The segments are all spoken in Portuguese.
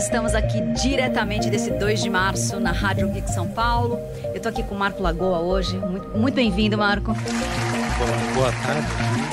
Nós estamos aqui diretamente desse 2 de março na Rádio Geek São Paulo. Eu estou aqui com o Marco Lagoa hoje. Muito, muito bem-vindo, Marco. Boa, boa tarde,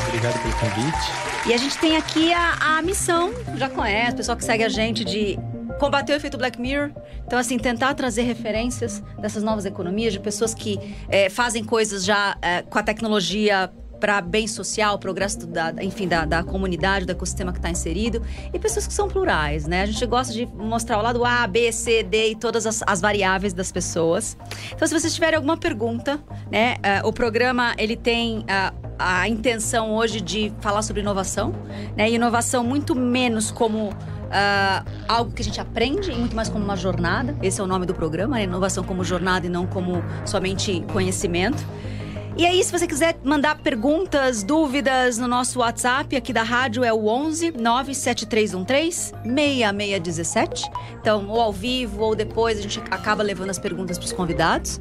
obrigado pelo convite. E a gente tem aqui a, a missão, já conhece, o pessoal que segue a gente, de combater o efeito Black Mirror. Então, assim, tentar trazer referências dessas novas economias, de pessoas que é, fazem coisas já é, com a tecnologia para bem social, progresso da, enfim, da, da comunidade, do ecossistema que está inserido, e pessoas que são plurais, né? A gente gosta de mostrar o lado A, B, C, D e todas as, as variáveis das pessoas. Então, se vocês tiverem alguma pergunta, né? Uh, o programa, ele tem... Uh, a intenção hoje de falar sobre inovação, né? E inovação muito menos como Uh, algo que a gente aprende e muito mais como uma jornada. Esse é o nome do programa, né? inovação como jornada e não como somente conhecimento. E aí, se você quiser mandar perguntas, dúvidas no nosso WhatsApp aqui da rádio é o 11 97313 6617. Então, ou ao vivo ou depois a gente acaba levando as perguntas para os convidados.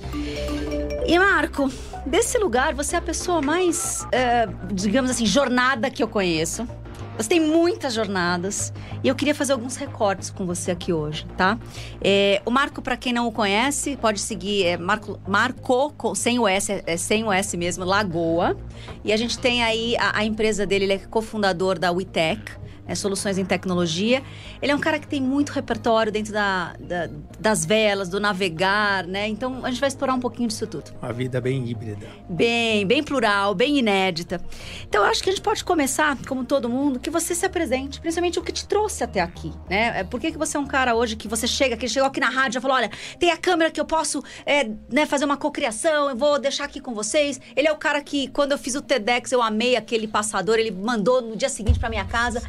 E Marco, desse lugar você é a pessoa mais, uh, digamos assim, jornada que eu conheço. Você tem muitas jornadas e eu queria fazer alguns recortes com você aqui hoje, tá? É, o Marco, para quem não o conhece, pode seguir é Marco, Marco sem o S, é sem o S mesmo, Lagoa. E a gente tem aí a, a empresa dele, ele é cofundador da WeTech é, soluções em tecnologia. Ele é um cara que tem muito repertório dentro da, da, das velas, do navegar, né? Então a gente vai explorar um pouquinho disso tudo. Uma vida bem híbrida. Bem, bem plural, bem inédita. Então eu acho que a gente pode começar, como todo mundo, que você se apresente, principalmente o que te trouxe até aqui, né? É, por que, que você é um cara hoje que você chega, que chegou aqui na rádio e falou: olha, tem a câmera que eu posso é, né, fazer uma cocriação, eu vou deixar aqui com vocês. Ele é o cara que, quando eu fiz o TEDx, eu amei aquele passador, ele mandou no dia seguinte para minha casa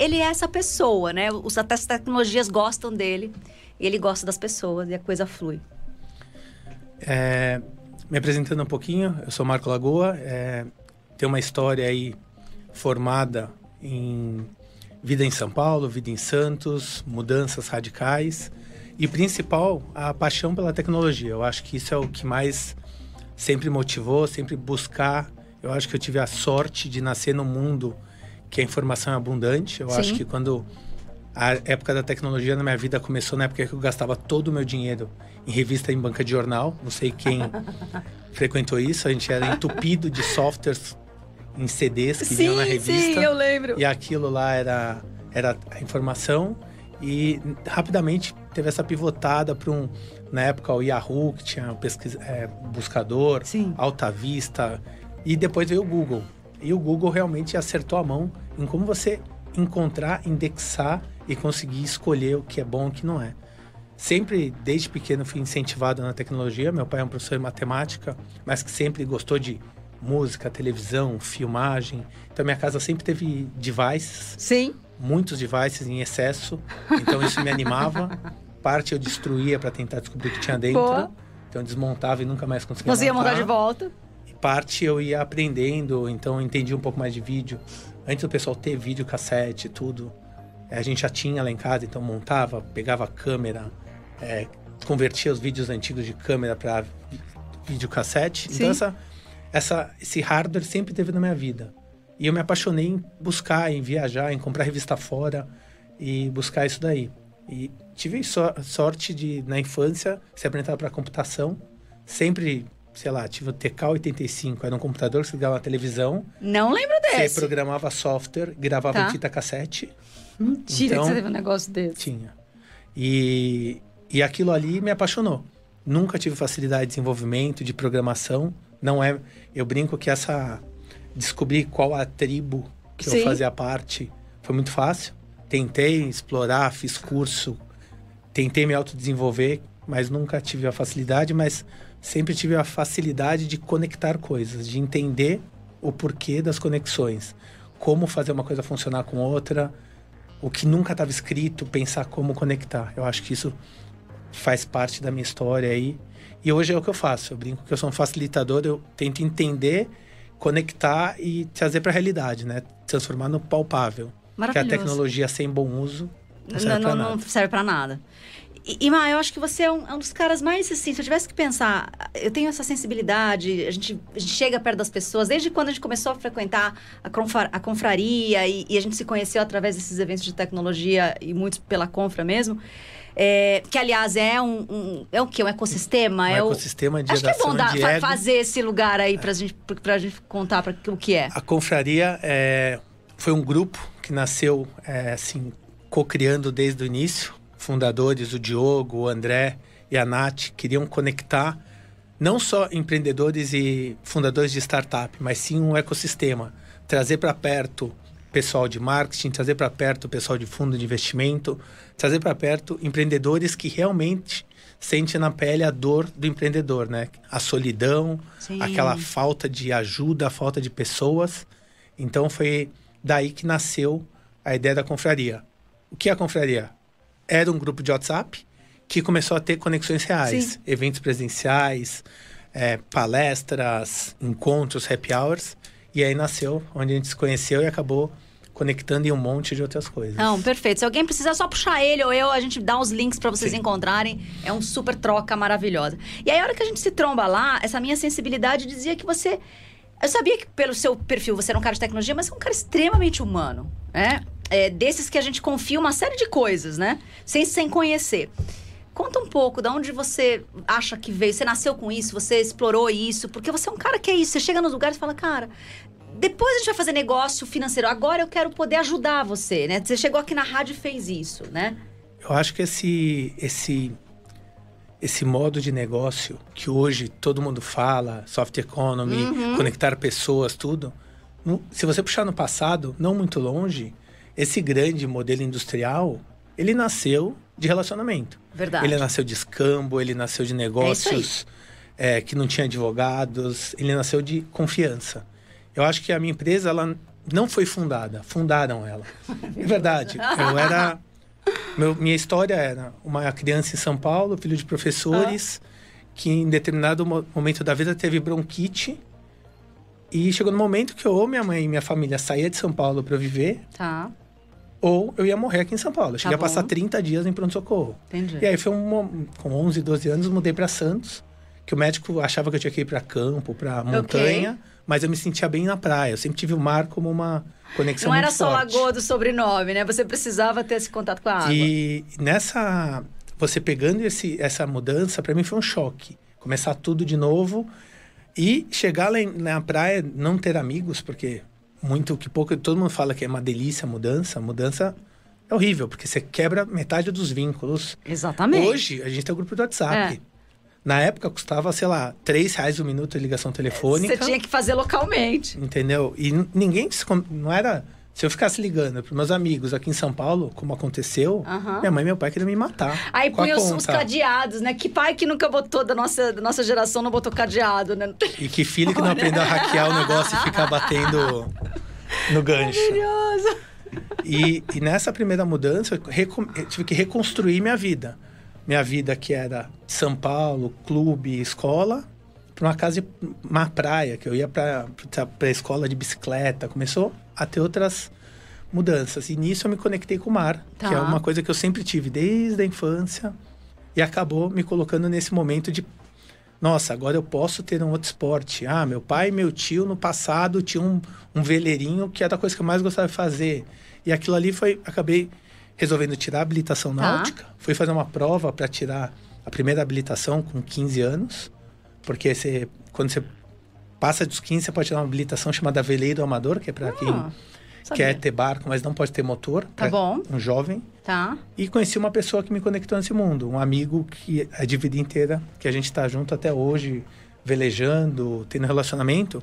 ele é essa pessoa, né? Os, as tecnologias gostam dele ele gosta das pessoas e a coisa flui. É, me apresentando um pouquinho, eu sou Marco Lagoa, é, tenho uma história aí formada em vida em São Paulo, vida em Santos, mudanças radicais e principal a paixão pela tecnologia. Eu acho que isso é o que mais sempre motivou, sempre buscar. Eu acho que eu tive a sorte de nascer no mundo que a informação é abundante. Eu Sim. acho que quando a época da tecnologia na minha vida começou na época que eu gastava todo o meu dinheiro em revista em banca de jornal. Não sei quem frequentou isso. A gente era entupido de softwares em CDs que sim, vinham na revista. Sim, eu lembro. E aquilo lá era, era a informação. E rapidamente teve essa pivotada para um. Na época, o Yahoo, que tinha pesquisa, é, buscador, sim. Alta Vista. E depois veio o Google. E o Google realmente acertou a mão em como você encontrar, indexar e conseguir escolher o que é bom e o que não é. Sempre, desde pequeno, fui incentivado na tecnologia. Meu pai é um professor de matemática, mas que sempre gostou de música, televisão, filmagem. Então, minha casa sempre teve devices. Sim. Muitos devices em excesso. Então, isso me animava. Parte eu destruía para tentar descobrir o que tinha dentro. Boa. Então, eu desmontava e nunca mais conseguia Conseguia montar de volta parte eu ia aprendendo, então eu entendi um pouco mais de vídeo. Antes do pessoal ter vídeo cassete e tudo, eh, a gente já tinha lá em casa, então montava, pegava a câmera, é, convertia os vídeos antigos de câmera para videocassete. Então, Sim. Então essa, essa, esse hardware sempre teve na minha vida. E eu me apaixonei em buscar, em viajar, em comprar revista fora e buscar isso daí. E tive so sorte de, na infância, ser apresentado para computação. Sempre sei lá, tive o TK85, era um computador que você ligava na televisão. Não lembro desse. Você programava software, gravava tá. em fita cassete. Mentira então, que você teve um negócio desse. Tinha. E, e aquilo ali me apaixonou. Nunca tive facilidade de desenvolvimento, de programação. Não é. Eu brinco que essa. Descobrir qual a tribo que Sim. eu fazia parte foi muito fácil. Tentei explorar, fiz curso, tentei me autodesenvolver, mas nunca tive a facilidade. Mas sempre tive a facilidade de conectar coisas, de entender o porquê das conexões, como fazer uma coisa funcionar com outra, o que nunca estava escrito, pensar como conectar. Eu acho que isso faz parte da minha história aí. E hoje é o que eu faço. Eu brinco que eu sou um facilitador, eu tento entender, conectar e trazer para a realidade, né? Transformar no palpável. Que a tecnologia sem bom uso serve nada. Não serve para nada. E, e Ma, eu acho que você é um, é um, dos caras mais assim, se eu tivesse que pensar, eu tenho essa sensibilidade, a gente, a gente chega perto das pessoas, desde quando a gente começou a frequentar a, confra, a confraria e, e, a gente se conheceu através desses eventos de tecnologia e muitos pela confra mesmo. É, que, aliás, é um, um, É o quê? Um ecossistema? Um é ecossistema de Acho que é bom dar, fa fazer esse lugar aí pra, é. gente, pra gente contar pra, o que é. A confraria é, foi um grupo que nasceu, é, assim, co-criando desde o início fundadores, o Diogo, o André e a Nath, queriam conectar não só empreendedores e fundadores de startup, mas sim um ecossistema. Trazer para perto pessoal de marketing, trazer para perto pessoal de fundo de investimento, trazer para perto empreendedores que realmente sentem na pele a dor do empreendedor, né? A solidão, Sim. aquela falta de ajuda, a falta de pessoas. Então foi daí que nasceu a ideia da confraria. O que é a confraria? era um grupo de WhatsApp que começou a ter conexões reais, Sim. eventos presenciais, é, palestras, encontros, happy hours. E aí nasceu onde a gente se conheceu e acabou conectando em um monte de outras coisas. Não, perfeito. Se alguém precisar só puxar ele ou eu, a gente dá os links para vocês Sim. encontrarem. É um super troca maravilhosa. E aí, a hora que a gente se tromba lá, essa minha sensibilidade dizia que você. Eu sabia que pelo seu perfil você era um cara de tecnologia, mas é um cara extremamente humano, né? É, desses que a gente confia uma série de coisas, né? Sem, sem conhecer. Conta um pouco de onde você acha que veio. Você nasceu com isso, você explorou isso, porque você é um cara que é isso. Você chega nos lugares e fala, cara, depois a gente vai fazer negócio financeiro. Agora eu quero poder ajudar você, né? Você chegou aqui na rádio e fez isso, né? Eu acho que esse, esse, esse modo de negócio que hoje todo mundo fala, soft economy, uhum. conectar pessoas, tudo. Se você puxar no passado, não muito longe, esse grande modelo industrial, ele nasceu de relacionamento. Verdade. Ele nasceu de escambo, ele nasceu de negócios é é, que não tinha advogados, ele nasceu de confiança. Eu acho que a minha empresa, ela não foi fundada, fundaram ela. É verdade. Eu era. Meu, minha história era uma criança em São Paulo, filho de professores, ah. que em determinado momento da vida teve bronquite e chegou no momento que ou minha mãe e minha família saía de São Paulo para viver. Tá ou eu ia morrer aqui em São Paulo. Eu cheguei tá a passar 30 dias em pronto-socorro. Entendi. E aí foi um, com 11, 12 anos, mudei para Santos, que o médico achava que eu tinha que ir para campo, para montanha, okay. mas eu me sentia bem na praia. Eu sempre tive o mar como uma conexão Não era só forte. lagoa do sobrenome, né? Você precisava ter esse contato com a água. E nessa você pegando esse, essa mudança, para mim foi um choque. Começar tudo de novo e chegar lá na praia, não ter amigos, porque muito que pouco. Todo mundo fala que é uma delícia a mudança. Mudança é horrível, porque você quebra metade dos vínculos. Exatamente. Hoje, a gente tem o um grupo do WhatsApp. É. Na época custava, sei lá, três reais o um minuto de ligação telefônica. Você tinha que fazer localmente. Entendeu? E ninguém. Não era se eu ficasse ligando para meus amigos aqui em São Paulo, como aconteceu, uhum. minha mãe e meu pai queriam me matar. Aí punha os, os, cadeados, né? Que pai que nunca botou da nossa, da nossa geração não botou cadeado, né? E que filho que não aprendeu a hackear o negócio e ficar batendo no gancho. Maravilhoso! E, e nessa primeira mudança, eu, eu tive que reconstruir minha vida. Minha vida que era São Paulo, clube, escola, para uma casa, uma praia, que eu ia para a escola de bicicleta. Começou a ter outras mudanças. E nisso eu me conectei com o mar, tá. que é uma coisa que eu sempre tive desde a infância. E acabou me colocando nesse momento de nossa, agora eu posso ter um outro esporte. Ah, meu pai e meu tio no passado tinham um, um veleirinho que era a coisa que eu mais gostava de fazer. E aquilo ali foi, acabei resolvendo tirar a habilitação tá. náutica. Fui fazer uma prova para tirar a primeira habilitação com 15 anos, porque você, quando você passa dos 15, você pode tirar uma habilitação chamada veleiro amador, que é para ah, quem quer ter barco, mas não pode ter motor. Tá bom. Um jovem. Tá. E conheci uma pessoa que me conectou nesse mundo, um amigo que é de vida inteira, que a gente está junto até hoje, velejando, tendo relacionamento,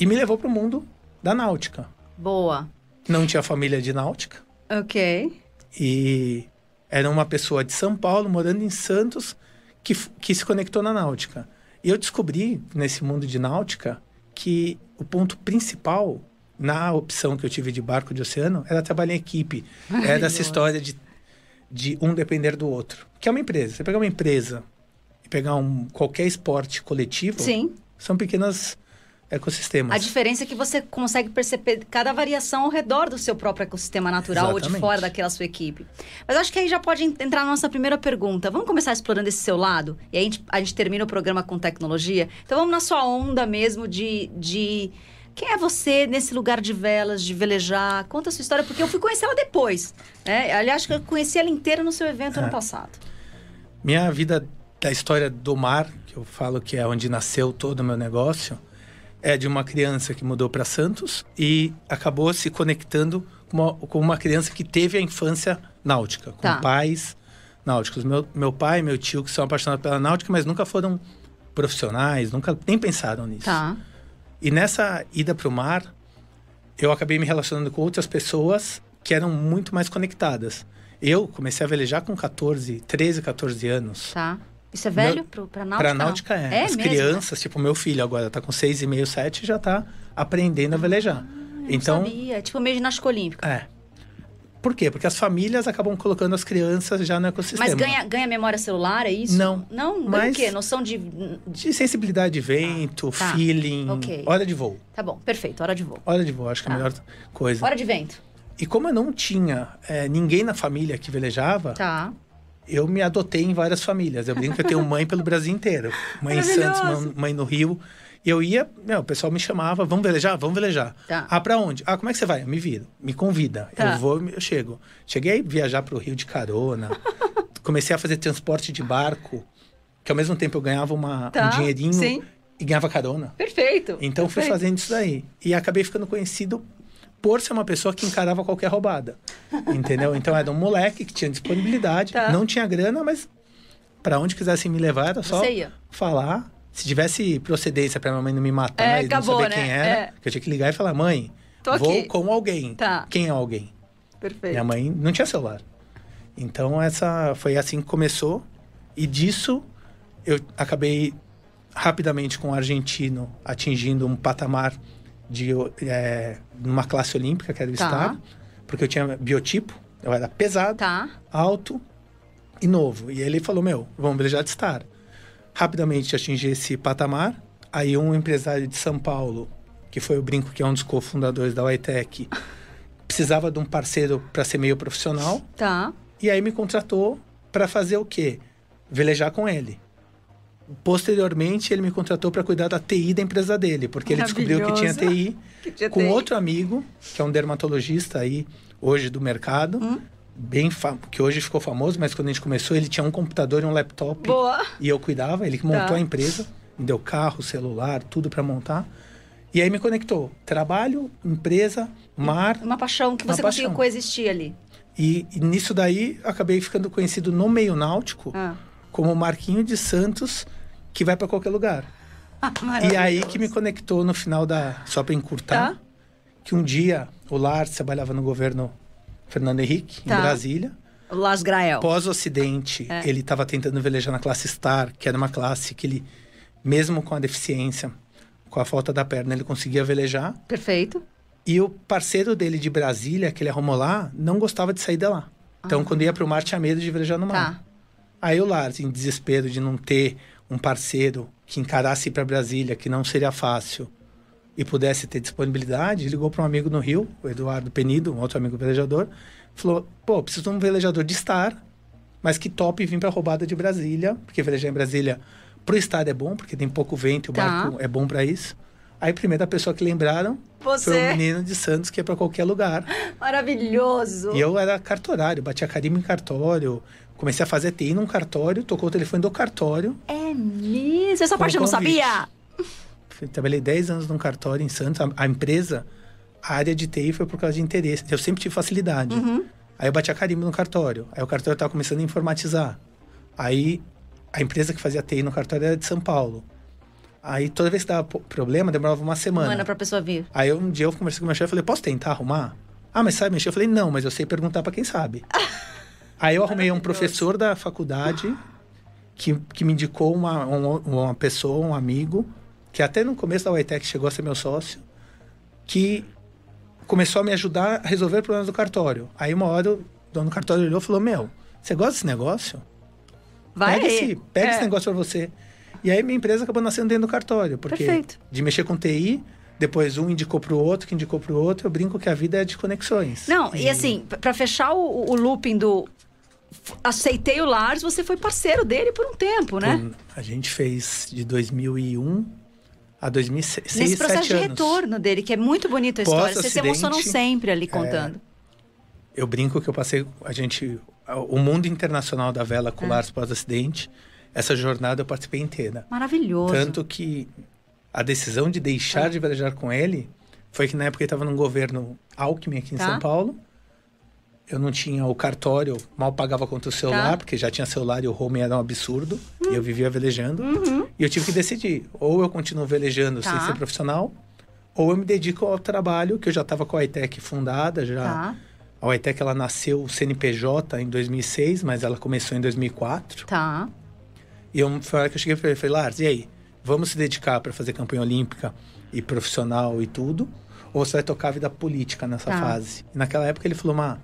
e me levou para o mundo da náutica. Boa. Não tinha família de náutica. Ok. E era uma pessoa de São Paulo, morando em Santos, que, que se conectou na náutica. E eu descobri nesse mundo de náutica que o ponto principal na opção que eu tive de barco de oceano era trabalhar em equipe. Ai, era essa história de, de um depender do outro. Que é uma empresa. Você pegar uma empresa e pegar um, qualquer esporte coletivo, Sim. são pequenas ecossistemas. A diferença é que você consegue perceber cada variação ao redor do seu próprio ecossistema natural ou de Exatamente. fora daquela sua equipe. Mas acho que aí já pode en- entrar na nossa primeira pergunta. Vamos começar explorando esse seu lado? E aí a gente, a gente termina o programa com tecnologia. Então vamos na sua onda mesmo de. de... Quem é você nesse lugar de velas, de velejar? Conta a sua história, porque eu fui conhecer ela depois. Né? Aliás, acho que eu conheci ela inteira no seu evento ano É. passado. Minha vida da história do mar, que eu falo que é onde nasceu todo o meu negócio, é de uma criança que mudou para Santos e acabou se conectando com uma, com uma criança que teve a infância náutica, com Tá. pais náuticos. Meu, meu pai e meu tio, que são apaixonados pela náutica, mas nunca foram profissionais, nunca nem pensaram nisso. Tá. E nessa ida para o mar, eu acabei me relacionando com outras pessoas que eram muito mais conectadas. Eu comecei a velejar com 14, 13, 14 anos. Tá. Isso é velho Meu- pro, pra náutica? Pra não? náutica é. As mesmo? crianças, tipo meu filho agora tá com seis e meio, sete, já tá aprendendo a velejar. Ah, então, não sabia. É tipo meio ginástica olímpica. é. Por quê? Porque as famílias acabam colocando as crianças já no ecossistema. Mas ganha, ganha memória celular, é isso? Não. Não? Mas- o quê? Noção de... De sensibilidade de vento, Tá, tá. feeling, Ok. hora de voo. Tá bom, perfeito. Hora de voo. Hora de voo, acho que é Tá. a melhor coisa. Hora de vento. E como eu não tinha é, ninguém na família que velejava, Tá. Eu me adotei em várias famílias. Eu brinco que eu tenho mãe pelo Brasil inteiro. Mãe em Santos, mãe- no Rio. E eu ia, meu, o pessoal me chamava, vamos velejar? Vamos velejar. Tá. Ah, pra onde? Ah, como é que você vai? Eu me viro, me convida. Tá. Eu vou, eu chego. Cheguei a viajar pro Rio de carona. Comecei a fazer transporte de barco, que ao mesmo tempo eu ganhava uma, Tá, um dinheirinho sim. e ganhava carona. Perfeito. Então fui Perfeito. fazendo isso daí. E acabei ficando conhecido por ser uma pessoa que encarava qualquer roubada. Entendeu? Então era um moleque que tinha disponibilidade, Tá. não tinha grana, mas para onde quisessem me levar era só falar. Se tivesse procedência para minha mãe não me matar É, e acabou, não saber né? quem era, É. que eu tinha que ligar e falar: mãe, Tô vou aqui. com alguém. Tá. Quem é alguém? Perfeito. Minha mãe não tinha celular. Então essa foi assim que começou e disso eu acabei rapidamente com o argentino atingindo um patamar de é, numa classe olímpica que era o Tá. estar, porque eu tinha biotipo, eu era pesado, Tá. alto e novo. E ele falou: "Meu, vamos beijar de estar". Rapidamente atingi esse patamar. Aí um empresário de São Paulo, que foi o Brinco, que é um dos cofundadores da Whitec, precisava de um parceiro para ser meio profissional. Tá. E aí me contratou para fazer o quê? Velejar com ele. Posteriormente, ele me contratou para cuidar da TI da empresa dele, porque ele descobriu que tinha TI Que tinha com TI. outro amigo, que é um dermatologista aí hoje do mercado, Hum. bem que hoje ficou famoso, mas quando a gente começou, ele tinha um computador e um laptop Boa. e eu cuidava, ele que montou Tá. a empresa, me deu carro, celular, tudo para montar. E aí me conectou. Trabalho, empresa, mar, Uma paixão que Uma você conseguiu paixão. coexistir ali. e, e nisso daí acabei ficando conhecido no meio náutico Ah. Como o Marquinho de Santos, que vai para qualquer lugar. E aí que me conectou no final da. Só para encurtar, Tá. que um dia o Lars trabalhava no governo Fernando Henrique, Tá. em Brasília. O Las Grael. Pós o acidente, É. ele estava tentando velejar na classe Star, que era uma classe que ele, mesmo com a deficiência, com a falta da perna, ele conseguia velejar. Perfeito. E o parceiro dele de Brasília, que ele arrumou lá, não gostava de sair de lá. Então, quando ia pro mar, tinha medo de velejar no mar. Ah. Tá. Aí o Lars, em desespero de não ter um parceiro que encarasse ir para Brasília, que não seria fácil, e pudesse ter disponibilidade, ligou para um amigo no Rio, o Eduardo Penido, um outro amigo velejador, falou: pô, preciso de um velejador de Star, mas que top vir para a roubada de Brasília, porque velejar em Brasília pro Star é bom, porque tem pouco vento e o Tá. barco é bom para isso. Aí, a primeira pessoa que lembraram foi Você. um menino de Santos que ia para qualquer lugar. Maravilhoso. E eu era cartorário, batia carimbo em cartório, comecei a fazer TI num cartório, tocou o telefone do cartório. É mesmo. Essa parte eu não sabia. Trabalhei 10 anos num cartório em Santos. A, a empresa, a área de TI foi por causa de interesse. Eu sempre tive facilidade. Uhum. Aí eu batia carimbo no cartório. Aí o cartório estava começando a informatizar. Aí a empresa que fazia TI no cartório era de São Paulo. Aí toda vez que dava problema, demorava uma semana. Manda pra pessoa vir. Aí um dia eu conversei com o meu chefe e falei, posso tentar arrumar? Ah, mas sabe mexer? Eu falei, não, mas eu sei perguntar para quem sabe. Aí eu arrumei um professor da faculdade que, que me indicou uma, um- uma pessoa, um amigo, que até no começo da UITEC chegou a ser meu sócio, que começou a me ajudar a resolver problemas do cartório. Aí uma hora o dono do cartório olhou e falou, meu, você gosta desse negócio? Vai pega aí. esse, pega É. esse negócio pra você. E aí minha empresa acabou nascendo dentro do cartório. Porque Perfeito. de mexer com TI, depois um indicou para o outro, que indicou para o outro. Eu brinco que a vida é de conexões. Não, e, assim, para fechar o, o looping do aceitei o Lars, você foi parceiro dele por um tempo, né? Por- a gente fez de 2001 a 2006, Nesse processo de anos. retorno dele, que é muito bonita a história. Vocês se emocionam sempre ali contando. Eu brinco que eu passei, a gente, o mundo internacional da vela É. com o Lars pós-acidente, essa jornada eu participei inteira. Maravilhoso. Tanto que a decisão de deixar de velejar com ele foi que na época ele estava num governo Alckmin aqui em Tá. São Paulo. Eu não tinha o cartório, mal pagava contra o celular, Tá. porque já tinha celular e o home era um absurdo. E eu vivia velejando. Uhum. E eu tive que decidir. Ou eu continuo velejando Tá. sem ser profissional, ou eu me dedico ao trabalho, que eu já estava com a ITEC fundada, já... Tá, A UETEC, ela nasceu o CNPJ em 2006, mas ela começou em 2004. tá. E eu, foi a hora que eu cheguei para ele, falei, Lars, e aí? Vamos se dedicar para fazer campanha olímpica e profissional e tudo? Ou você vai tocar a vida política nessa Tá. fase? E naquela época ele falou, Má,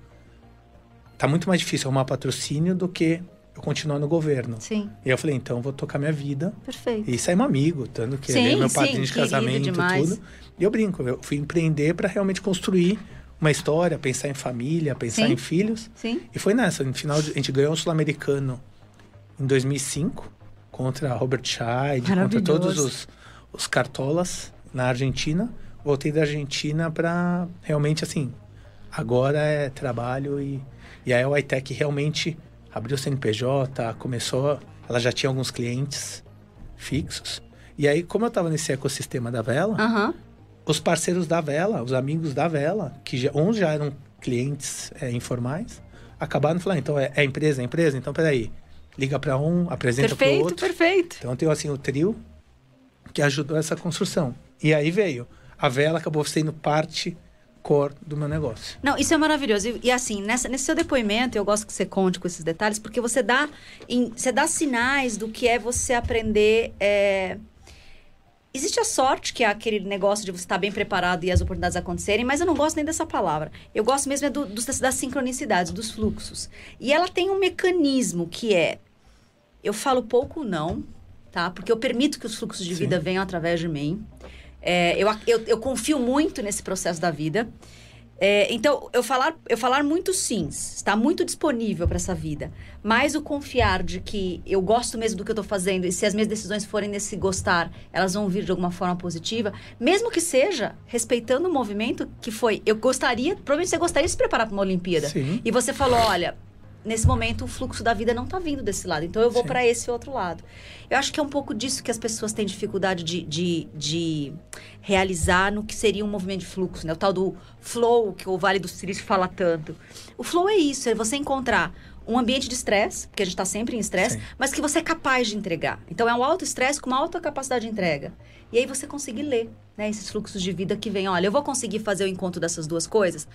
tá muito mais difícil arrumar patrocínio do que eu continuar no governo. Sim, E eu falei, então eu vou tocar minha vida. perfeito. E saímos amigo, tanto que Sim, ele é meu padrinho de casamento e tudo. E eu brinco, eu fui empreender para realmente construir uma história, pensar em família, pensar Sim. em filhos. Sim. E foi nessa, no final a gente ganhou o Sul-Americano em 2005 contra Robert Scheid, contra todos os, os cartolas na Argentina. Voltei da Argentina para realmente assim, agora é trabalho e e aí a Whitec realmente abriu o CNPJ, começou, ela já tinha alguns clientes fixos. E aí, como eu estava nesse ecossistema da vela, Aham. os parceiros da vela, os amigos da vela, que já, uns já eram clientes é, informais, acabaram falando, então é, é empresa, é empresa, então peraí, liga para um, apresenta para o Perfeito, outro. perfeito. Então tem assim o trio que ajudou essa construção. E aí veio, a vela acabou sendo parte core do meu negócio. Não, isso é maravilhoso. E, e assim, nessa- nesse seu depoimento, eu gosto que você conte com esses detalhes, porque você dá, em- você dá sinais do que é você aprender. é, Existe a sorte, que é aquele negócio de você estar bem preparado e as oportunidades acontecerem, mas eu não gosto nem dessa palavra. Eu gosto mesmo é do, dos- das sincronicidades, dos fluxos. E ela tem um mecanismo que é: eu falo pouco não, tá? Porque eu permito que os fluxos de Sim. vida venham através de mim. É, eu, eu, eu confio muito nesse processo da vida. É, então, eu falar, eu falar muito sims, está muito disponível para essa vida. Mas o confiar de que eu gosto mesmo do que eu estou fazendo e se as minhas decisões forem nesse gostar, elas vão vir de alguma forma positiva, mesmo que seja respeitando o movimento que foi. Eu gostaria, provavelmente você gostaria de se preparar para uma Olimpíada. Sim. E você falou: olha, nesse momento o fluxo da vida não está vindo desse lado, então eu vou para esse outro lado. Eu acho que é um pouco disso que as pessoas têm dificuldade de, de, de realizar no que seria um movimento de fluxo, né? O tal do flow, que o Vale do Silício fala tanto. O flow é isso, é você encontrar um ambiente de estresse, porque a gente está sempre em estresse, mas que você é capaz de entregar. Então é um alto estresse com uma alta capacidade de entrega. E aí você conseguir ler, né? Esses fluxos de vida que vêm. Olha, eu vou conseguir fazer o encontro dessas duas coisas?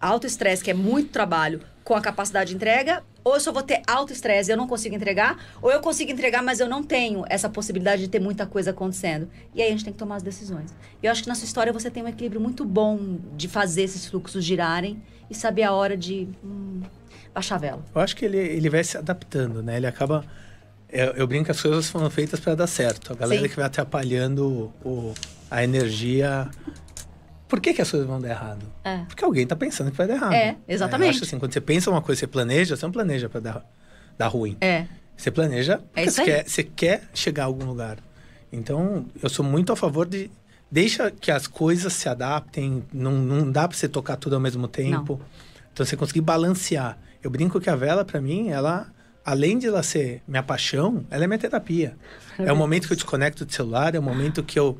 Alto estresse, que é muito trabalho, com a capacidade de entrega, ou eu só vou ter alto estresse e eu não consigo entregar, ou eu consigo entregar, mas eu não tenho essa possibilidade de ter muita coisa acontecendo. E aí a gente tem que tomar as decisões. E eu acho que na sua história você tem um equilíbrio muito bom de fazer esses fluxos girarem e saber a hora de hum, baixar a vela. Eu acho que ele, ele vai se adaptando, né? Ele acaba. Eu, eu brinco que as coisas foram feitas para dar certo. A galera Sim. que vai atrapalhando o, a energia. Por que, que as coisas vão dar errado? É. Porque alguém tá pensando que vai dar errado. É, exatamente. Eu acho assim, quando você pensa uma coisa, você planeja, você não planeja para dar, dar ruim. É. Você planeja isso você, quer, você quer chegar a algum lugar. Então, eu sou muito a favor de. Deixa que as coisas se adaptem. Não, não dá para você tocar tudo ao mesmo tempo. Então, você conseguir balancear. Eu brinco que a vela, para mim, ela. Além de ela ser minha paixão, ela é minha terapia. É o momento que eu desconecto do celular, é o momento que eu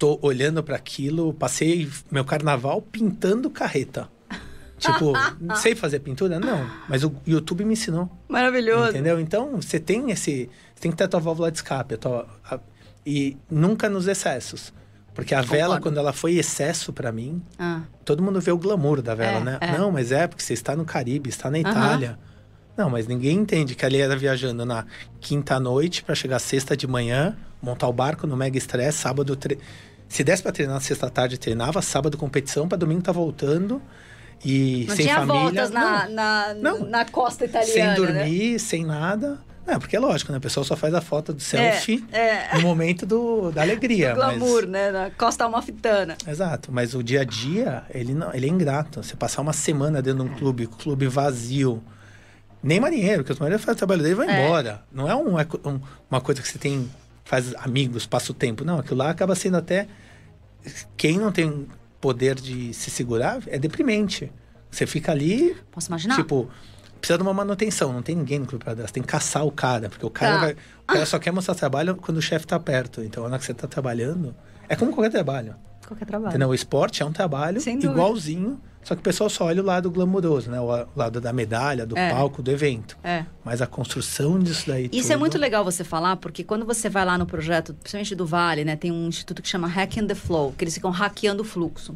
tô olhando para aquilo. Passei meu carnaval pintando carreta. Tipo, sei fazer pintura? Não. Mas o YouTube me ensinou. Maravilhoso. Entendeu? Então, você tem esse. Você tem que ter a tua válvula de escape. Tua, a- e nunca nos excessos. Porque a vela, Concordo. quando ela foi excesso para mim, Ah, todo mundo vê o glamour da vela, É, né? é. Não, mas é porque você está no Caribe, está na. Itália. Não, mas ninguém entende que ali era viajando na quinta noite para chegar sexta de manhã, montar o barco no mega estresse, sábado. Tre... Se desse para treinar sexta tarde, treinava, sábado competição, para domingo tá voltando. E não sem tinha família. voltas na, não. na, Não. na costa sem italiana. né? dormir, sem nada. É, porque é lógico, né? A pessoa só faz a foto do selfie é. no momento do, da alegria. Do glamour, mas... né? Na Costa Amalfitana. Exato, mas o dia a dia, ele, não, ele é ingrato. Você passar uma semana dentro de um clube, clube vazio, nem marinheiro, porque os marinheiros fazem o trabalho dele e vai É. embora. Não é um, um- uma coisa que você tem, faz amigos, passa o tempo. Não, aquilo lá acaba sendo até. Quem não tem poder de se segurar é deprimente. Você fica ali, Posso imaginar? tipo, precisa de uma manutenção. Não tem ninguém no clube Você tem que caçar o cara, porque o cara, Tá. vai, o cara só quer mostrar trabalho quando o chefe tá perto. Então, na hora que você tá trabalhando, é como qualquer trabalho. Qualquer trabalho. Entendeu? O esporte é um trabalho igualzinho, só que o pessoal só olha o lado glamouroso, né? O lado da medalha, do É. palco, do evento. É. Mas a construção disso daí Isso é tudo- muito legal você falar, porque quando você vai lá no projeto, principalmente do Vale, né, tem um instituto que chama Hacking the Flow, que eles ficam hackeando o fluxo.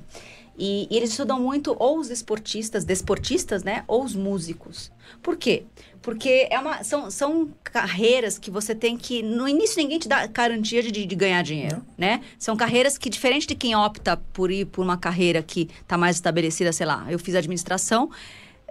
E, e eles estudam muito ou os esportistas, desportistas, né, ou os músicos. Por quê? Porque é uma, são, são carreiras que você tem que. No início, ninguém te dá garantia de, de ganhar dinheiro, né? São carreiras que, diferente de quem opta por ir por uma carreira que está mais estabelecida, sei lá, eu fiz administração,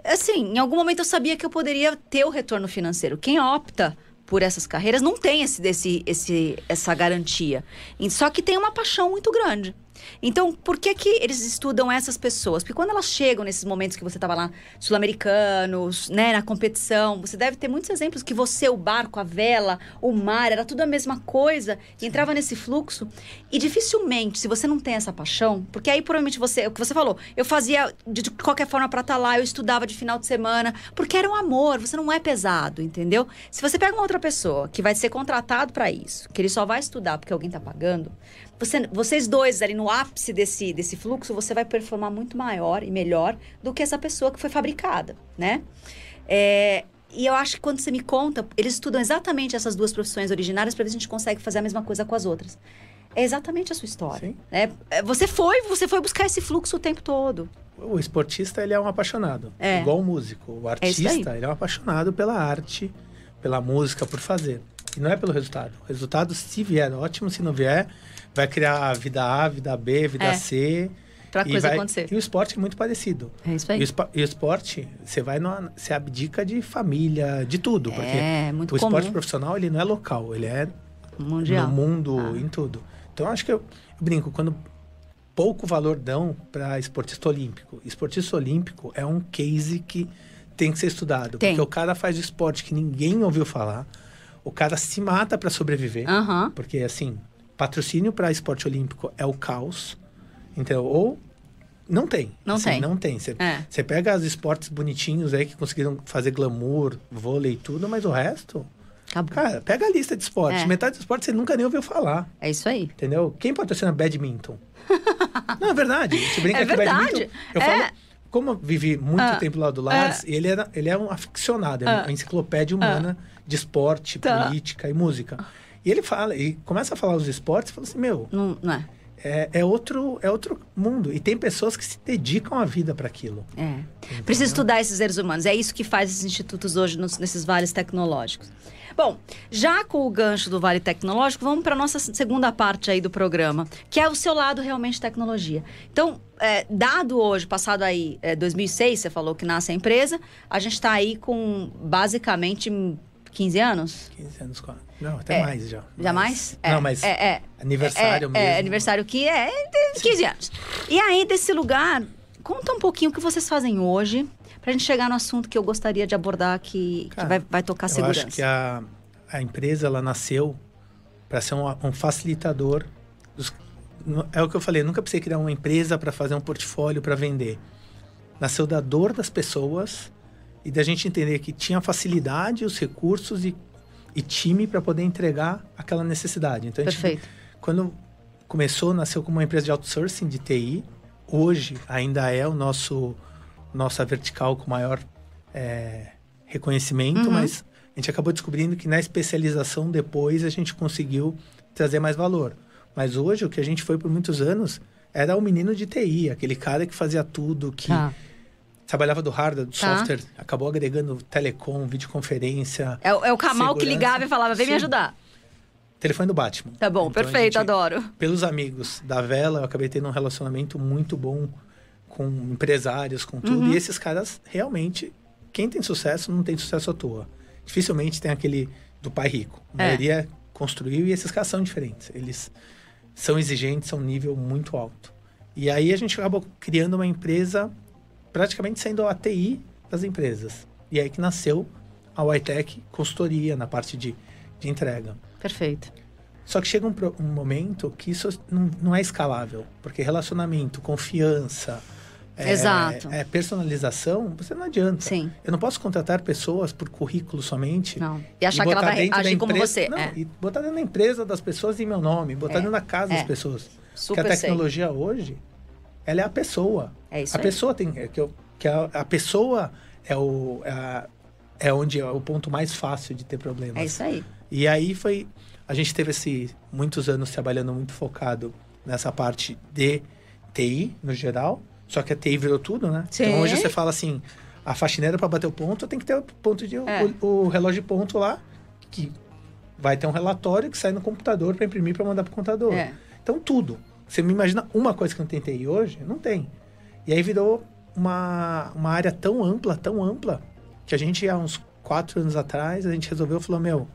assim, em algum momento eu sabia que eu poderia ter o retorno financeiro. Quem opta por essas carreiras não tem esse, esse, esse, essa garantia. Só que tem uma paixão muito grande. Então, por que que eles estudam essas pessoas? Porque quando elas chegam nesses momentos que você estava lá, sul-americanos, né, na competição, você deve ter muitos exemplos que você, o barco, a vela, o mar, era tudo a mesma coisa, e entrava nesse fluxo. E dificilmente, se você não tem essa paixão, porque aí provavelmente você, o que você falou, eu fazia de qualquer forma para estar lá, eu estudava de final de semana, porque era um amor, você não é pesado, entendeu? Se você pega uma outra pessoa que vai ser contratado para isso, que ele só vai estudar porque alguém tá pagando, você- vocês dois ali no ápice desse, desse fluxo, você vai performar muito maior e melhor do que essa pessoa que foi fabricada, né? É, e eu acho que quando você me conta, eles estudam exatamente essas duas profissões originárias para ver se a gente consegue fazer a mesma coisa com as outras. É exatamente a sua história. Né? É, você foi, você foi buscar esse fluxo o tempo todo. O esportista, ele é um apaixonado. É. Igual o músico. O É artista, aí. ele é um apaixonado pela arte, pela música, por fazer. E não é pelo resultado. O resultado, se vier, ótimo. Se não vier, vai criar a vida A, vida B, vida É. C. Pra coisa vai- acontecer. E o esporte é muito parecido. É isso E aí. e o esporte, você vai numa, você abdica de família, de tudo. Porque É, muito o esporte comum. profissional, ele não é local, ele é Mundial. no mundo, Ah. em tudo. Então, eu acho que eu, eu brinco, quando pouco valor dão para esportista olímpico. Esportista olímpico é um case que tem que ser estudado. Tem. Porque o cara faz esporte que ninguém ouviu falar, o cara se mata para sobreviver. Porque, assim, patrocínio para esporte olímpico é o caos. Então, ou não tem. Não Assim, tem. Não tem. Você É. você pega os esportes bonitinhos aí que conseguiram fazer glamour, vôlei e tudo, mas o resto... Acabou. Cara, pega a lista de esportes. É. Metade dos esportes você nunca nem ouviu falar. É isso aí. Entendeu? Quem patrocina badminton? Não, é verdade. Gente brinca É que verdade. badminton. Eu É. falo. Como eu vivi muito Ah. tempo lá do Lars, ele, era, ele é um aficionado, é Ah. uma enciclopédia humana de esporte, Tá. política e música. E ele fala, e começa a falar os esportes e fala assim: Meu, Não, não é. é, é outro, é outro mundo. E tem pessoas que se dedicam a vida para aquilo. É. Precisa estudar esses seres humanos. É isso que faz esses institutos hoje nos- nesses vales tecnológicos. Bom, já com o gancho do Vale Tecnológico, vamos para a nossa segunda parte aí do programa, que é o seu lado realmente tecnologia. Então, é, dado hoje, passado aí é, 2006, você falou que nasce a empresa, a gente está aí com basicamente 15 anos? 15 anos quase. Não, até É. mais já. Já mais? É, Não, mas É, é. aniversário é, mesmo. É, aniversário que é de 15 anos. E aí, desse lugar, conta um pouquinho o que vocês fazem hoje, pra gente chegar no assunto que eu gostaria de abordar, que, que Cara, vai, vai tocar Eu segurança. acho que a, a empresa ela nasceu para ser um, um facilitador. Dos, é o que eu falei, eu nunca precisei criar uma empresa para fazer um portfólio para vender. Nasceu da dor das pessoas e da gente entender que tinha facilidade, os recursos e, e time para poder entregar aquela necessidade. Então, a gente, Perfeito. quando começou, nasceu como uma empresa de outsourcing de TI. Hoje ainda é o nosso nossa vertical com maior é, reconhecimento, Uhum. mas a gente acabou descobrindo que na especialização depois a gente conseguiu trazer mais valor. Mas hoje o que a gente foi por muitos anos era o menino de TI, aquele cara que fazia tudo, que Tá. Trabalhava do hardware, do Tá. software, acabou agregando telecom, videoconferência, É, o- é o Kamal que ligava e falava, vem me Sim. ajudar. telefone do Batman. Tá bom, Então, perfeito, gente- adoro. pelos amigos da Vela, eu acabei tendo um relacionamento muito bom com empresários, com tudo. Uhum. E esses caras, realmente, quem tem sucesso não tem sucesso à toa. Dificilmente tem aquele do pai rico. A É. maioria construiu e esses caras são diferentes. Eles são exigentes a um nível muito alto. E aí a gente acabou criando uma empresa praticamente sendo a TI das empresas. E aí que nasceu a Ytech consultoria na parte de, de entrega. Perfeito. Só que chega um, um momento que isso não, não é escalável. Porque relacionamento, confiança, é, Exato. é personalização, você não adianta. Sim. Eu não posso contratar pessoas por currículo somente. Não. E achar e que ela vai agir como empresa- você. Não, é. e botar dentro da empresa das pessoas em meu nome, botar É, dentro da casa é. das pessoas. Super Porque a sei. tecnologia hoje, ela é a pessoa. É isso a aí. pessoa tem. é que, eu, que a, a pessoa é, o, é, a- é onde é o ponto mais fácil de ter problemas. É isso aí. E aí foi. A gente teve esse, muitos anos trabalhando muito focado nessa parte de TI, no geral. Só que a TI virou tudo, né? Sim. Então hoje você fala assim: a faxineira para bater o ponto tem que ter o ponto de, É. o, o relógio de ponto lá, que vai ter um relatório que sai no computador para imprimir para mandar para o computador. É. Então tudo. Você me imagina uma coisa que não tem TI hoje? Não tem. E aí virou uma, uma área tão ampla, tão ampla, que a gente, há uns quatro anos atrás, a gente resolveu, falou, meu,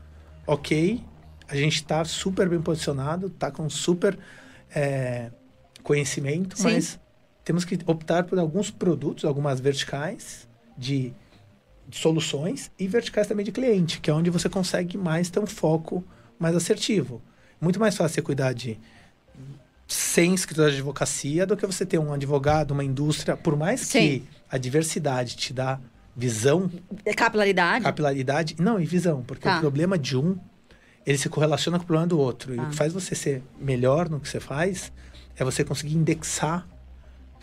ok, a gente está super bem posicionado, está com super é, conhecimento, Sim. mas temos que optar por alguns produtos, algumas verticais de, de soluções e verticais também de cliente, que é onde você consegue mais ter um foco mais assertivo. Muito mais fácil você cuidar de 100 escritórios de advocacia do que você ter um advogado, uma indústria, por mais Sim. que a diversidade te dá visão, Capilaridade? capilaridade, não, e visão, porque Tá. o problema de um, ele se correlaciona com o problema do outro. E Tá. o que faz você ser melhor no que você faz é você conseguir indexar,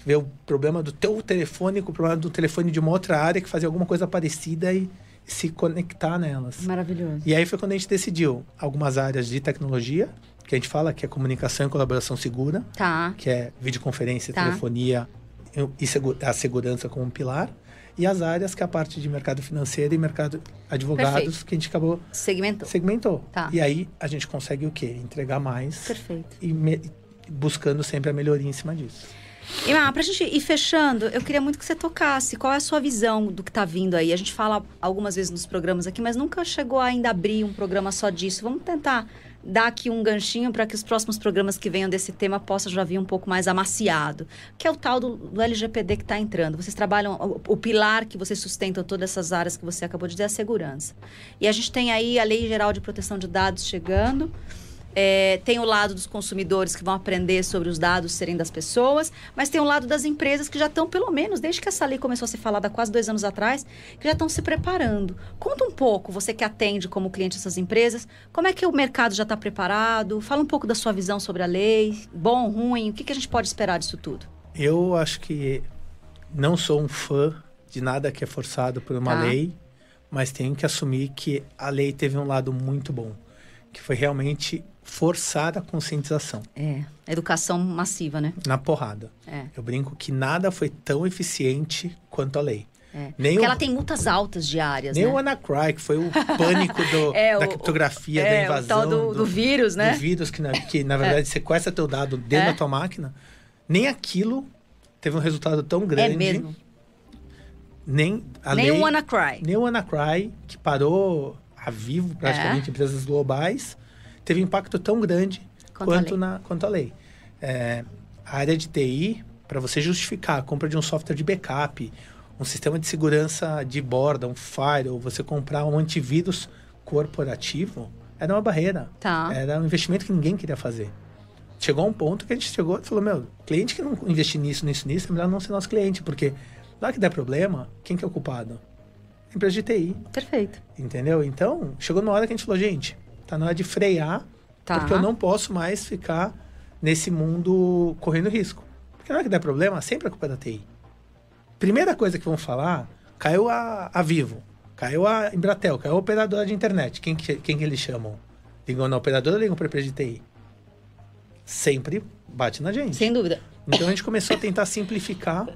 ver o problema do teu telefone com o problema do telefone de uma outra área que fazia alguma coisa parecida e, e se conectar nelas. Maravilhoso. E aí foi quando a gente decidiu algumas áreas de tecnologia, que a gente fala que é comunicação e colaboração segura, Tá. que é videoconferência, Tá. telefonia e segu- a segurança como um pilar. E as áreas que é a parte de mercado financeiro e mercado advogados, Perfeito. que a gente acabou Segmentou. segmentou. Tá. E aí a gente consegue o quê? Entregar mais Perfeito. e me- buscando sempre a melhoria em cima disso. E, ah, pra gente ir fechando, eu queria muito que você tocasse. Qual é a sua visão do que tá vindo aí? A gente fala algumas vezes nos programas aqui, mas nunca chegou a ainda abrir um programa só disso. Vamos tentar dar aqui um ganchinho para que os próximos programas que venham desse tema possam já vir um pouco mais amaciado. Que é o tal do, do LGPD que está entrando. Vocês trabalham, o, o pilar que vocês sustentam todas essas áreas que você acabou de dizer é a segurança. E a gente tem aí a Lei Geral de Proteção de Dados chegando. É, tem o lado dos consumidores que vão aprender sobre os dados serem das pessoas, mas tem o lado das empresas que já estão, pelo menos, desde que essa lei começou a ser falada há quase dois anos atrás, que já estão se preparando. Conta um pouco, você que atende como cliente essas empresas, como é que o mercado já está preparado? Fala um pouco da sua visão sobre a lei, bom, ruim, o que, que a gente pode esperar disso tudo? Eu acho que não sou um fã de nada que é forçado por uma Tá. lei, mas tenho que assumir que a lei teve um lado muito bom, que foi realmente forçar a conscientização É, educação massiva, né? na porrada. É. Eu brinco que nada foi tão eficiente quanto a lei. É. Nem Porque o- ela tem multas altas diárias, Nem né? o WannaCry, que foi o pânico do- É, da o- criptografia, da é, invasão. o tal do, do vírus, né? do vírus que na, que, na verdade, sequestra teu dado dentro É. da tua máquina. Nem aquilo teve um resultado tão grande. é mesmo. Nem a Nem lei, o WannaCry. nem o WannaCry, que parou a vivo praticamente É. empresas globais, teve impacto tão grande Quanto a quanto, lei. na, quanto a lei. É, a área de TI, para você justificar a compra de um software de backup, um sistema de segurança de borda, um firewall, você comprar um antivírus corporativo, era uma barreira. Tá. Era um investimento que ninguém queria fazer. Chegou a um ponto que a gente chegou e falou, meu, cliente que não investir nisso, nisso, nisso, é melhor não ser nosso cliente, porque lá que der problema, quem que é o culpado? A empresa de TI, Perfeito. entendeu? Então, chegou uma hora que a gente falou, gente, tá na hora de frear, Tá. porque eu não posso mais ficar nesse mundo correndo risco. Porque na hora que der problema, sempre a culpa é da TI. Primeira coisa que vão falar, caiu a, a Vivo, caiu a Embratel, caiu a operadora de internet. Quem que, quem que eles chamam? Ligam na operadora ou ligam para a empresa de TI? Sempre bate na gente. Sem dúvida. Então a gente começou a tentar simplificar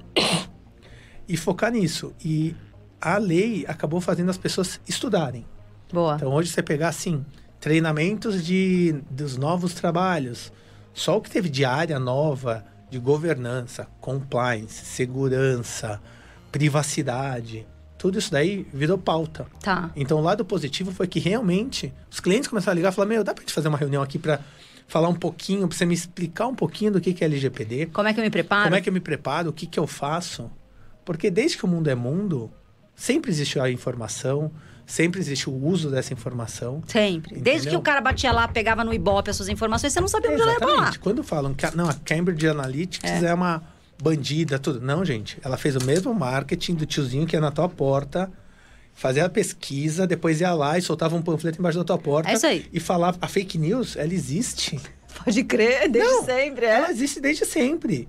e focar nisso. E a lei acabou fazendo as pessoas estudarem. Boa. Então hoje você pegar assim, treinamentos de dos novos trabalhos, só o que teve de área nova de governança, compliance, segurança, privacidade, tudo isso daí virou pauta. Tá. Então, o lado positivo foi que realmente os clientes começaram a ligar e falaram: Meu, dá pra gente fazer uma reunião aqui para falar um pouquinho, pra você me explicar um pouquinho do que, que é LGPD? Como é que eu me preparo? Como é que eu me preparo? O que, que eu faço? Porque desde que o mundo é mundo, sempre existe a informação, sempre existe o uso dessa informação. Sempre. Desde Entendeu? que o cara batia lá, pegava no Ibope as suas informações, você não sabia onde ela ia pra lá. Exatamente. Quando falam que a, não, a Cambridge Analytics é. uma bandida, tudo. Não, gente. Ela fez o mesmo marketing do tiozinho que ia na tua porta, fazia a pesquisa, depois ia lá e soltava um panfleto embaixo da tua porta. É isso aí. E falava. A fake news, ela existe. Pode crer, desde Não, sempre. É. Ela existe desde sempre.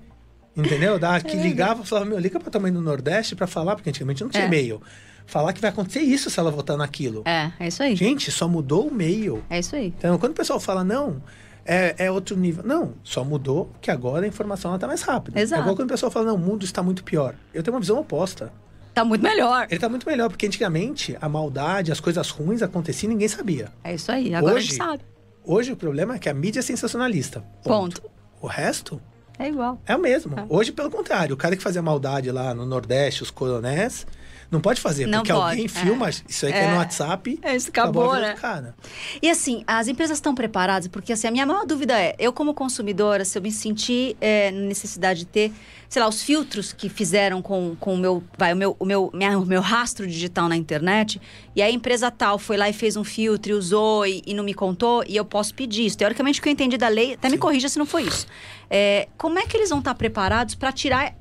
Entendeu? Da, que ligava, falava, meu, liga pra tua mãe no Nordeste pra falar, porque antigamente não tinha É. e-mail. Falar que vai acontecer isso se ela votar naquilo. É, é isso aí. Gente, só mudou o meio. É isso aí. Então, quando o pessoal fala, não, é, é outro nível. Não, só mudou que agora a informação está mais rápida. Exato. É igual quando o pessoal fala, não, o mundo está muito pior. Eu tenho uma visão oposta. Tá muito melhor. Ele está muito melhor, porque antigamente a maldade, as coisas ruins aconteciam e ninguém sabia. É isso aí. Agora a Hoje- gente sabe. Hoje o problema é que a mídia é sensacionalista. Ponto. O resto É igual. é o mesmo. É. Hoje, pelo contrário, o cara que fazia maldade lá no Nordeste, os coronéis, não pode fazer, Não porque pode, alguém é. filma isso aí que é É. no WhatsApp. É, isso acabou, vida né? Cara. E assim, as empresas estão preparadas? Porque assim, a minha maior dúvida é, eu como consumidora, se eu me sentir é, necessidade de ter, sei lá, os filtros que fizeram com, com o meu, vai, o meu, o meu, minha- o meu rastro digital na internet, e a empresa tal foi lá e fez um filtro e usou e, e não me contou, e eu posso pedir isso. Teoricamente, o que eu entendi da lei, até me corrija se não foi isso. É, como é que eles vão estar preparados para tirar,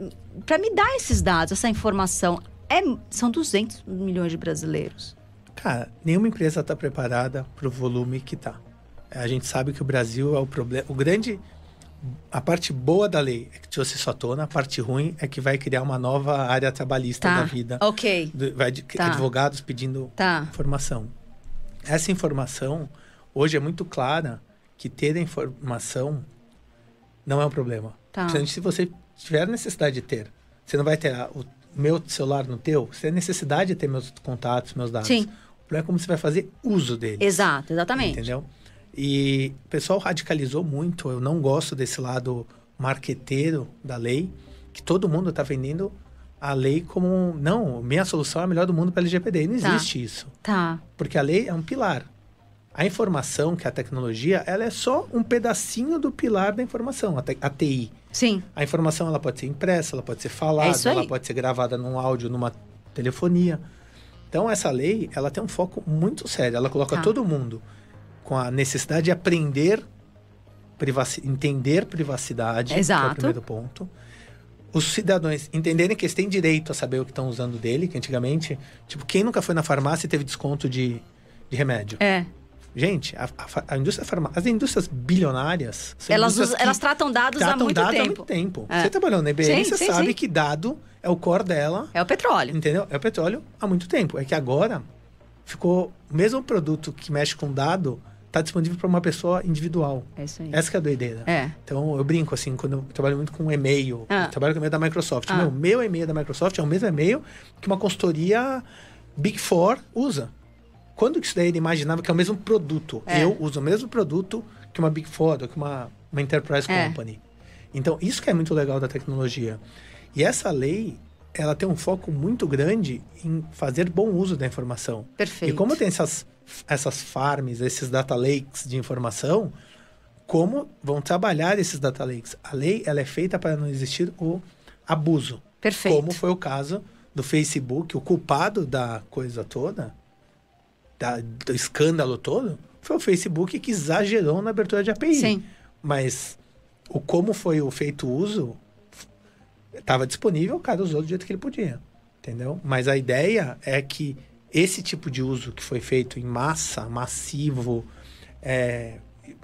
para me dar esses dados, essa informação? É, são 200 milhões de brasileiros. Cara, nenhuma empresa está preparada para o volume que tá. A gente sabe que o Brasil é o problema. O grande. A parte boa da lei é que trouxe sua tona, a parte ruim é que vai criar uma nova área trabalhista Tá. da vida. Ok. Do- Vai de- Tá. advogados pedindo Tá. informação. Essa informação hoje é muito clara que ter a informação não é um problema. Tá. Se você tiver necessidade de ter, você não vai ter a- o meu celular no teu, você tem necessidade de ter meus contatos, meus dados. Sim. O problema é como você vai fazer uso deles. Exato, exatamente. Entendeu? E o pessoal radicalizou muito. Eu não gosto desse lado marqueteiro da lei, que todo mundo está vendendo a lei como não, minha solução é a melhor do mundo para LGPD. Não Tá. existe isso, Tá. porque a lei é um pilar. A informação, que é a tecnologia, ela é só um pedacinho do pilar da informação, a, a TI. Sim. A informação ela pode ser impressa, ela pode ser falada, É ela pode ser gravada num áudio, numa telefonia. Então essa lei, ela tem um foco muito sério. Ela coloca Tá. todo mundo com a necessidade de aprender privaci entender privacidade, que é o Exato. primeiro ponto. Os cidadãos entenderem que eles têm direito a saber o que estão usando dele, que antigamente, tipo, quem nunca foi na farmácia e teve desconto de, de remédio? É. Gente, a, a a indústria farmá... as indústrias bilionárias, Elas, indústrias elas tratam dados há tratam muito dado há tempo. muito tempo. É. Você trabalhou na IBM, Sim, você sim, sabe sim. que dado é o core dela, É o petróleo. entendeu? É o petróleo há muito tempo. É que agora ficou o mesmo produto que mexe com dado está disponível para uma pessoa individual. É isso aí. Essa que é a doideira. É. Então eu brinco assim, quando eu trabalho muito com e-mail, Ah. trabalho com e-mail da Microsoft. Ah. Meu, meu e-mail da Microsoft é o mesmo e-mail que uma consultoria Big Four usa. Quando que isso daí ele imaginava que é o mesmo produto? É. Eu uso o mesmo produto que uma Big Four, ou que uma, uma Enterprise É. Company. Então, isso que é muito legal da tecnologia. E essa lei, ela tem um foco muito grande em fazer bom uso da informação. Perfeito. E como tem essas, essas farms, esses data lakes de informação, como vão trabalhar esses data lakes? A lei ela é feita para não existir o abuso. Perfeito. Como foi o caso do Facebook, o culpado da coisa toda, da- do escândalo todo, foi o Facebook que exagerou na abertura de API. Sim. Mas o como foi o feito uso estava disponível, o cara usou do jeito que ele podia, entendeu? Mas a ideia é que esse tipo de uso que foi feito em massa, massivo, é,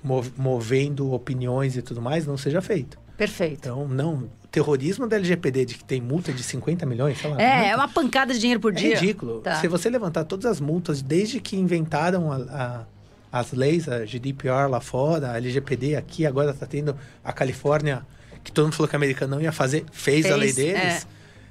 mov- movendo opiniões e tudo mais, não seja feito. Perfeito. Então, não. Terrorismo da LGPD de que tem multa de 50 milhões, sei lá. É, é uma pancada de dinheiro por é dia. ridículo. Tá. Se você levantar todas as multas desde que inventaram a- a- as leis, a GDPR lá fora, a LGPD aqui, agora está tendo a Califórnia, que todo mundo falou que a americana não ia fazer, fez, a Fez, lei deles.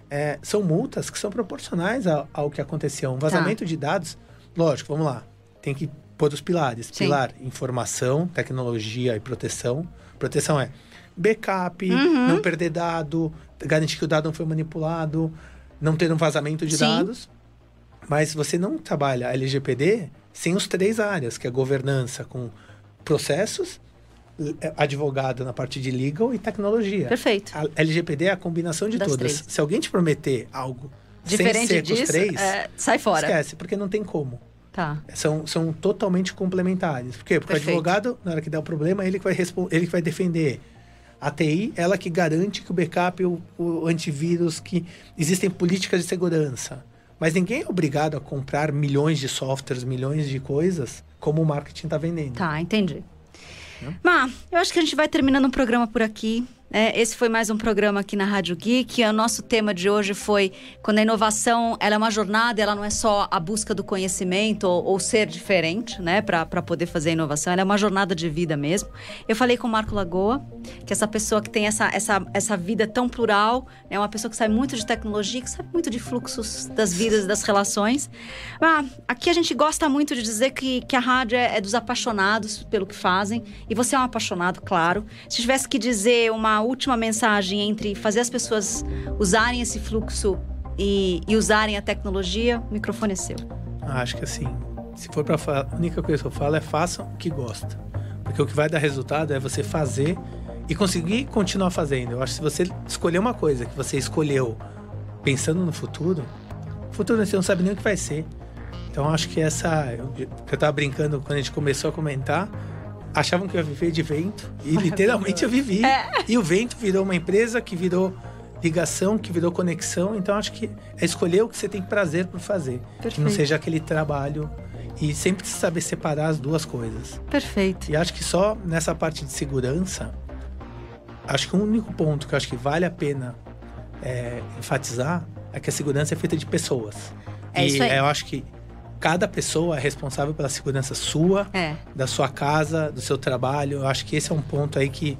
É, são multas que são proporcionais ao, ao que aconteceu. Um vazamento de dados, lógico, vamos lá. Tem que pôr os pilares. Sim. Pilar, informação, tecnologia e proteção. Proteção é backup, Uhum. não perder dado, garantir que o dado não foi manipulado, não ter um vazamento de Sim. dados. Mas você não trabalha LGPD sem os três áreas, que é governança com processos, advogado na parte de legal e tecnologia. Perfeito. A LGPD é a combinação de Das todas. três. Se alguém te prometer algo Diferente sem ser disso, com os três, é, sai fora. esquece, porque não tem como. Tá. São, são totalmente complementares. Por quê? Porque Perfeito. o advogado, na hora que der o problema, ele que vai, ele que vai defender. A TI, ela que garante que o backup, o, o antivírus, que existem políticas de segurança. Mas ninguém é obrigado a comprar milhões de softwares, milhões de coisas, como o marketing está vendendo. Tá, entendi. Má, eu acho que a gente vai terminando o programa por aqui. Né? esse foi mais um programa aqui na Rádio Geek. O nosso tema de hoje foi quando a inovação ela é uma jornada, ela não é só a busca do conhecimento ou, ou ser diferente, né, para poder fazer a inovação. Ela é uma jornada de vida mesmo. Eu falei com o Marco Lagoa, que é essa pessoa que tem essa, essa, essa vida tão plural, é né, uma pessoa que sabe muito de tecnologia, que sabe muito de fluxos das vidas e das relações. Ah, aqui a gente gosta muito de dizer que, que a rádio é, é dos apaixonados pelo que fazem. E você é um apaixonado, claro. Se tivesse que dizer uma última mensagem entre fazer as pessoas usarem esse fluxo e, e usarem a tecnologia, o microfone é seu. Acho que assim, se for para falar, a única coisa que eu falo é façam o que gosta. Porque o que vai dar resultado é você fazer e conseguir continuar fazendo. Eu acho que se você escolher uma coisa que você escolheu pensando no futuro, o futuro você não sabe nem o que vai ser. Então acho que essa. Eu, eu tava brincando quando a gente começou a comentar. Achavam que eu ia viver de vento. E literalmente eu vivi. E o vento virou uma empresa que virou ligação, que virou conexão. Então acho que é escolher o que você tem prazer por fazer. Que não Perfeito. seja aquele trabalho. E sempre saber separar as duas coisas. Perfeito. E acho que só nessa parte de segurança, acho que o único ponto que eu acho que vale a pena é, enfatizar é que a segurança é feita de pessoas. É e isso aí. eu acho que cada pessoa é responsável pela segurança sua, É. da sua casa, do seu trabalho. Eu acho que esse é um ponto aí que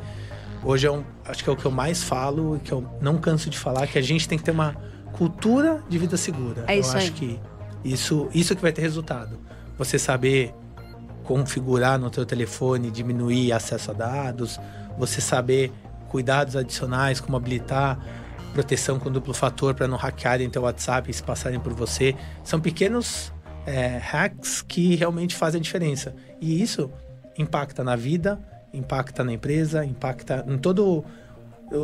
hoje é um, acho que é o que eu mais falo que eu não canso de falar, que a gente tem que ter uma cultura de vida segura. É isso eu acho aí. que isso, isso que vai ter resultado. Você saber configurar no teu telefone, diminuir acesso a dados, você saber cuidados adicionais, como habilitar proteção com duplo fator para não hackearem teu WhatsApp e se passarem por você. São pequenos é, hacks que realmente fazem a diferença. E isso impacta na vida, impacta na empresa, impacta em todo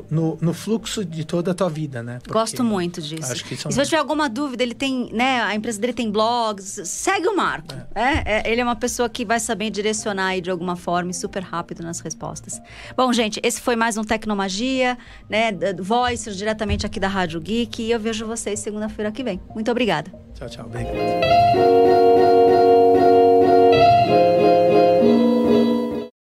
no, no fluxo de toda a tua vida, né? Porque Gosto muito disso. Acho que é E se eu tiver alguma dúvida, ele tem, né? A empresa dele tem blogs, segue o Marco. É. é, ele é uma pessoa que vai saber direcionar aí de alguma forma e super rápido nas respostas. Bom, gente, esse foi mais um Tecnomagia, né? Voice, diretamente aqui da Rádio Geek. E eu vejo vocês segunda-feira que vem. Muito obrigada. Tchau, tchau. Obrigado.